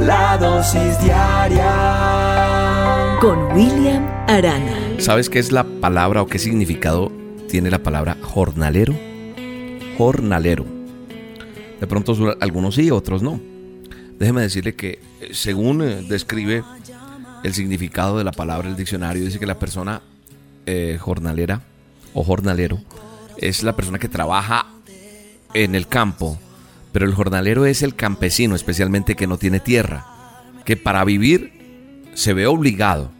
La dosis diaria con William Arana. ¿Sabes qué es la palabra o qué significado tiene la palabra jornalero? Jornalero. De pronto algunos sí, otros no. Déjeme decirle que eh, según eh, describe el significado de la palabra el diccionario, dice que la persona eh, jornalera o jornalero es la persona que trabaja en el campo, pero el jornalero es el campesino, especialmente que no tiene tierra, que para vivir se ve obligado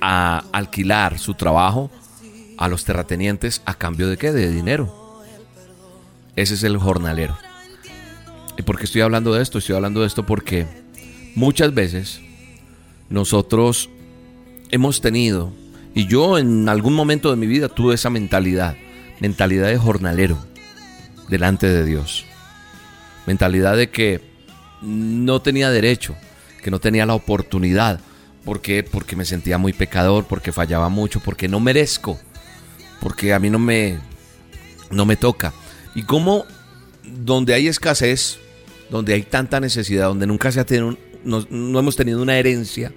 a alquilar su trabajo a los terratenientes a cambio de qué? De dinero. Ese es el jornalero. ¿Y por qué estoy hablando de esto? Estoy hablando de esto porque muchas veces nosotros hemos tenido y yo en algún momento de mi vida tuve esa mentalidad, mentalidad de jornalero delante de Dios. Mentalidad de que no tenía derecho, que no tenía la oportunidad. ¿Por qué? Porque me sentía muy pecador, porque fallaba mucho, porque no merezco, porque a mí no me, no me toca. Y como donde hay escasez, donde hay tanta necesidad, donde nunca se ha tenido, no, no hemos tenido una herencia,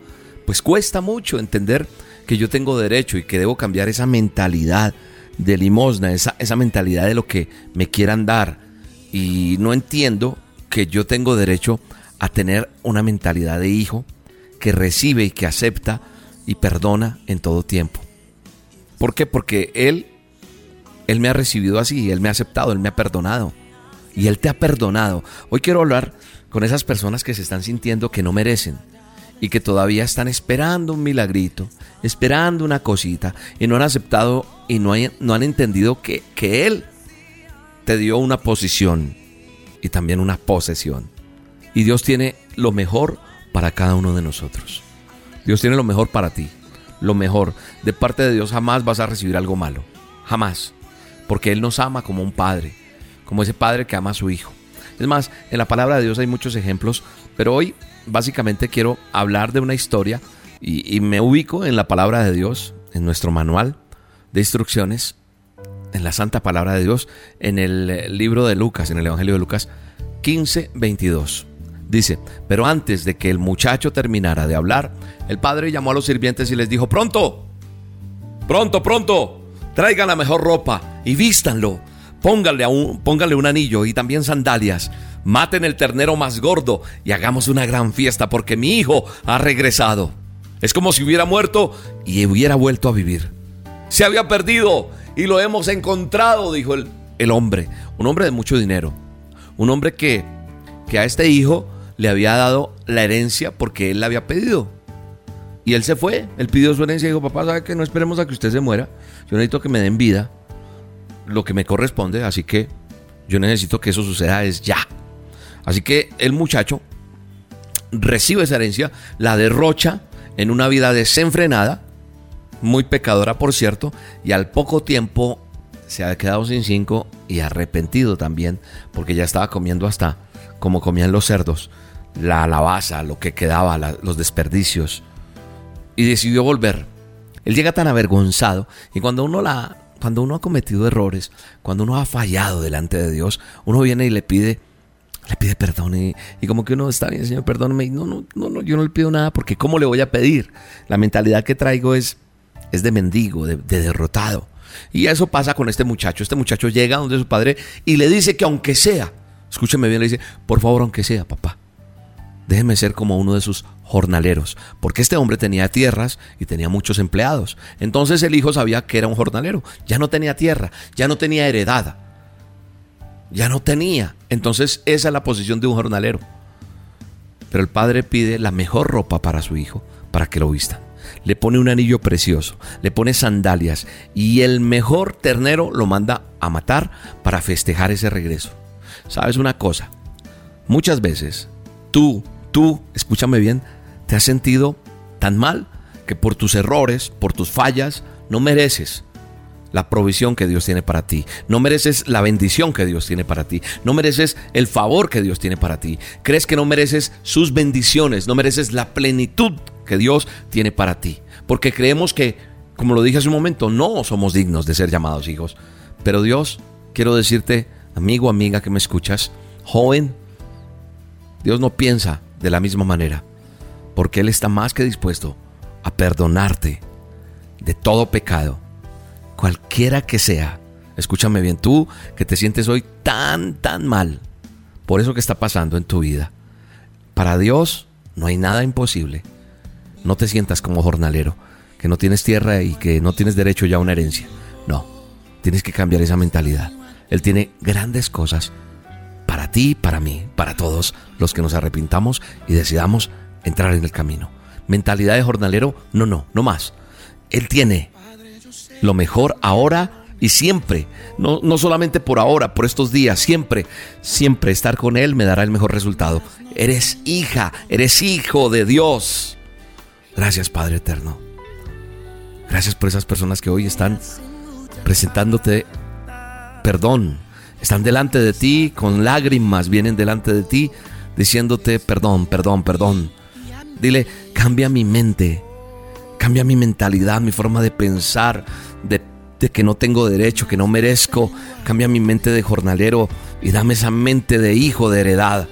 pues cuesta mucho entender que yo tengo derecho y que debo cambiar esa mentalidad de limosna, esa, esa mentalidad de lo que me quieran dar. Y no entiendo que yo tengo derecho a tener una mentalidad de hijo que recibe y que acepta y perdona en todo tiempo. ¿Por qué? Porque Él, Él me ha recibido así, Él me ha aceptado, Él me ha perdonado. Y Él te ha perdonado. Hoy quiero hablar con esas personas que se están sintiendo que no merecen, y que todavía están esperando un milagrito, esperando una cosita y no han aceptado y no, no han entendido que, que Él te dio una posición y también una posesión. Y Dios tiene lo mejor para cada uno de nosotros. Dios tiene lo mejor para ti. Lo mejor. De parte de Dios jamás vas a recibir algo malo. Jamás. Porque Él nos ama como un padre. Como ese padre que ama a su hijo. Es más, en la palabra de Dios hay muchos ejemplos. Pero hoy básicamente quiero hablar de una historia y, me ubico en la palabra de Dios, en nuestro manual de instrucciones, en la santa palabra de Dios, en el libro de Lucas, en el Evangelio de Lucas 15, 22. Dice, pero antes de que el muchacho terminara de hablar, el padre llamó a los sirvientes y les dijo, pronto, pronto, pronto, traigan la mejor ropa y vístanlo, pónganle, un, pónganle un anillo y también sandalias maten el ternero más gordo y hagamos una gran fiesta porque mi hijo ha regresado. Es como si hubiera muerto y hubiera vuelto a vivir. Se había perdido y lo hemos encontrado, dijo el, el hombre, un hombre de mucho dinero, un hombre que, que a este hijo le había dado la herencia porque él la había pedido. Y él se fue, él pidió su herencia y dijo, papá, ¿sabe que no esperemos a que usted se muera? Yo necesito que me den vida, lo que me corresponde, así que yo necesito que eso suceda es ya. Así que el muchacho recibe esa herencia, la derrocha en una vida desenfrenada, muy pecadora por cierto, y al poco tiempo se ha quedado sin cinco y arrepentido también, porque ya estaba comiendo hasta como comían los cerdos, la alabaza, lo que quedaba, los desperdicios, y decidió volver. Él llega tan avergonzado y cuando uno la cuando uno ha cometido errores, cuando uno ha fallado delante de Dios, uno viene y le pide le pide perdón y, como que uno está bien, Señor, perdóname. Y no, no, no, no, yo no le pido nada porque ¿cómo le voy a pedir? La mentalidad que traigo es, es de mendigo, de, de derrotado. Y eso pasa con este muchacho. Este muchacho llega donde su padre y le dice que aunque sea, escúcheme bien, le dice, por favor, aunque sea, papá, déjeme ser como uno de sus jornaleros, porque este hombre tenía tierras y tenía muchos empleados. Entonces el hijo sabía que era un jornalero, ya no tenía tierra, ya no tenía heredad, ya no tenía. Entonces esa es la posición de un jornalero. Pero el padre pide la mejor ropa para su hijo, para que lo vista. Le pone un anillo precioso, le pone sandalias y el mejor ternero lo manda a matar para festejar ese regreso. ¿Sabes una cosa? Muchas veces tú, tú, escúchame bien, te has sentido tan mal que por tus errores, por tus fallas, no mereces la provisión que Dios tiene para ti. No mereces la bendición que Dios tiene para ti. No mereces el favor que Dios tiene para ti. Crees que no mereces sus bendiciones. No mereces la plenitud que Dios tiene para ti. Porque creemos que, como lo dije hace un momento, no somos dignos de ser llamados hijos. Pero Dios, quiero decirte, amigo, amiga que me escuchas, joven, Dios no piensa de la misma manera. Porque Él está más que dispuesto a perdonarte de todo pecado cualquiera que sea. Escúchame bien, tú que te sientes hoy tan, tan mal por eso que está pasando en tu vida. Para Dios no hay nada imposible. No te sientas como jornalero, que no tienes tierra y que no tienes derecho ya a una herencia. No, tienes que cambiar esa mentalidad. Él tiene grandes cosas para ti, para mí, para todos los que nos arrepintamos y decidamos entrar en el camino. Mentalidad de jornalero, no, no, no más. Él tiene lo mejor ahora y siempre. No, no solamente por ahora, por estos días, siempre, siempre estar con Él me dará el mejor resultado. Eres hija, eres hijo de Dios. Gracias Padre Eterno. Gracias por esas personas que hoy están presentándote perdón. Están delante de ti con lágrimas, vienen delante de ti diciéndote perdón, perdón, perdón. Dile, cambia mi mente, Cambia mi mentalidad, mi forma de pensar, de, que no tengo derecho, que no merezco. Cambia mi mente de jornalero y dame esa mente de hijo de heredad.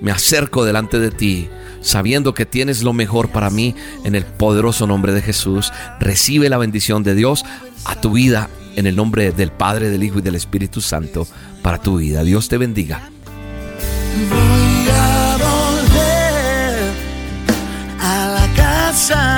Me acerco delante de ti, sabiendo que tienes lo mejor para mí en el poderoso nombre de Jesús. Recibe la bendición de Dios a tu vida en el nombre del Padre, del Hijo y del Espíritu Santo para tu vida. Dios te bendiga. Voy a volver a la casa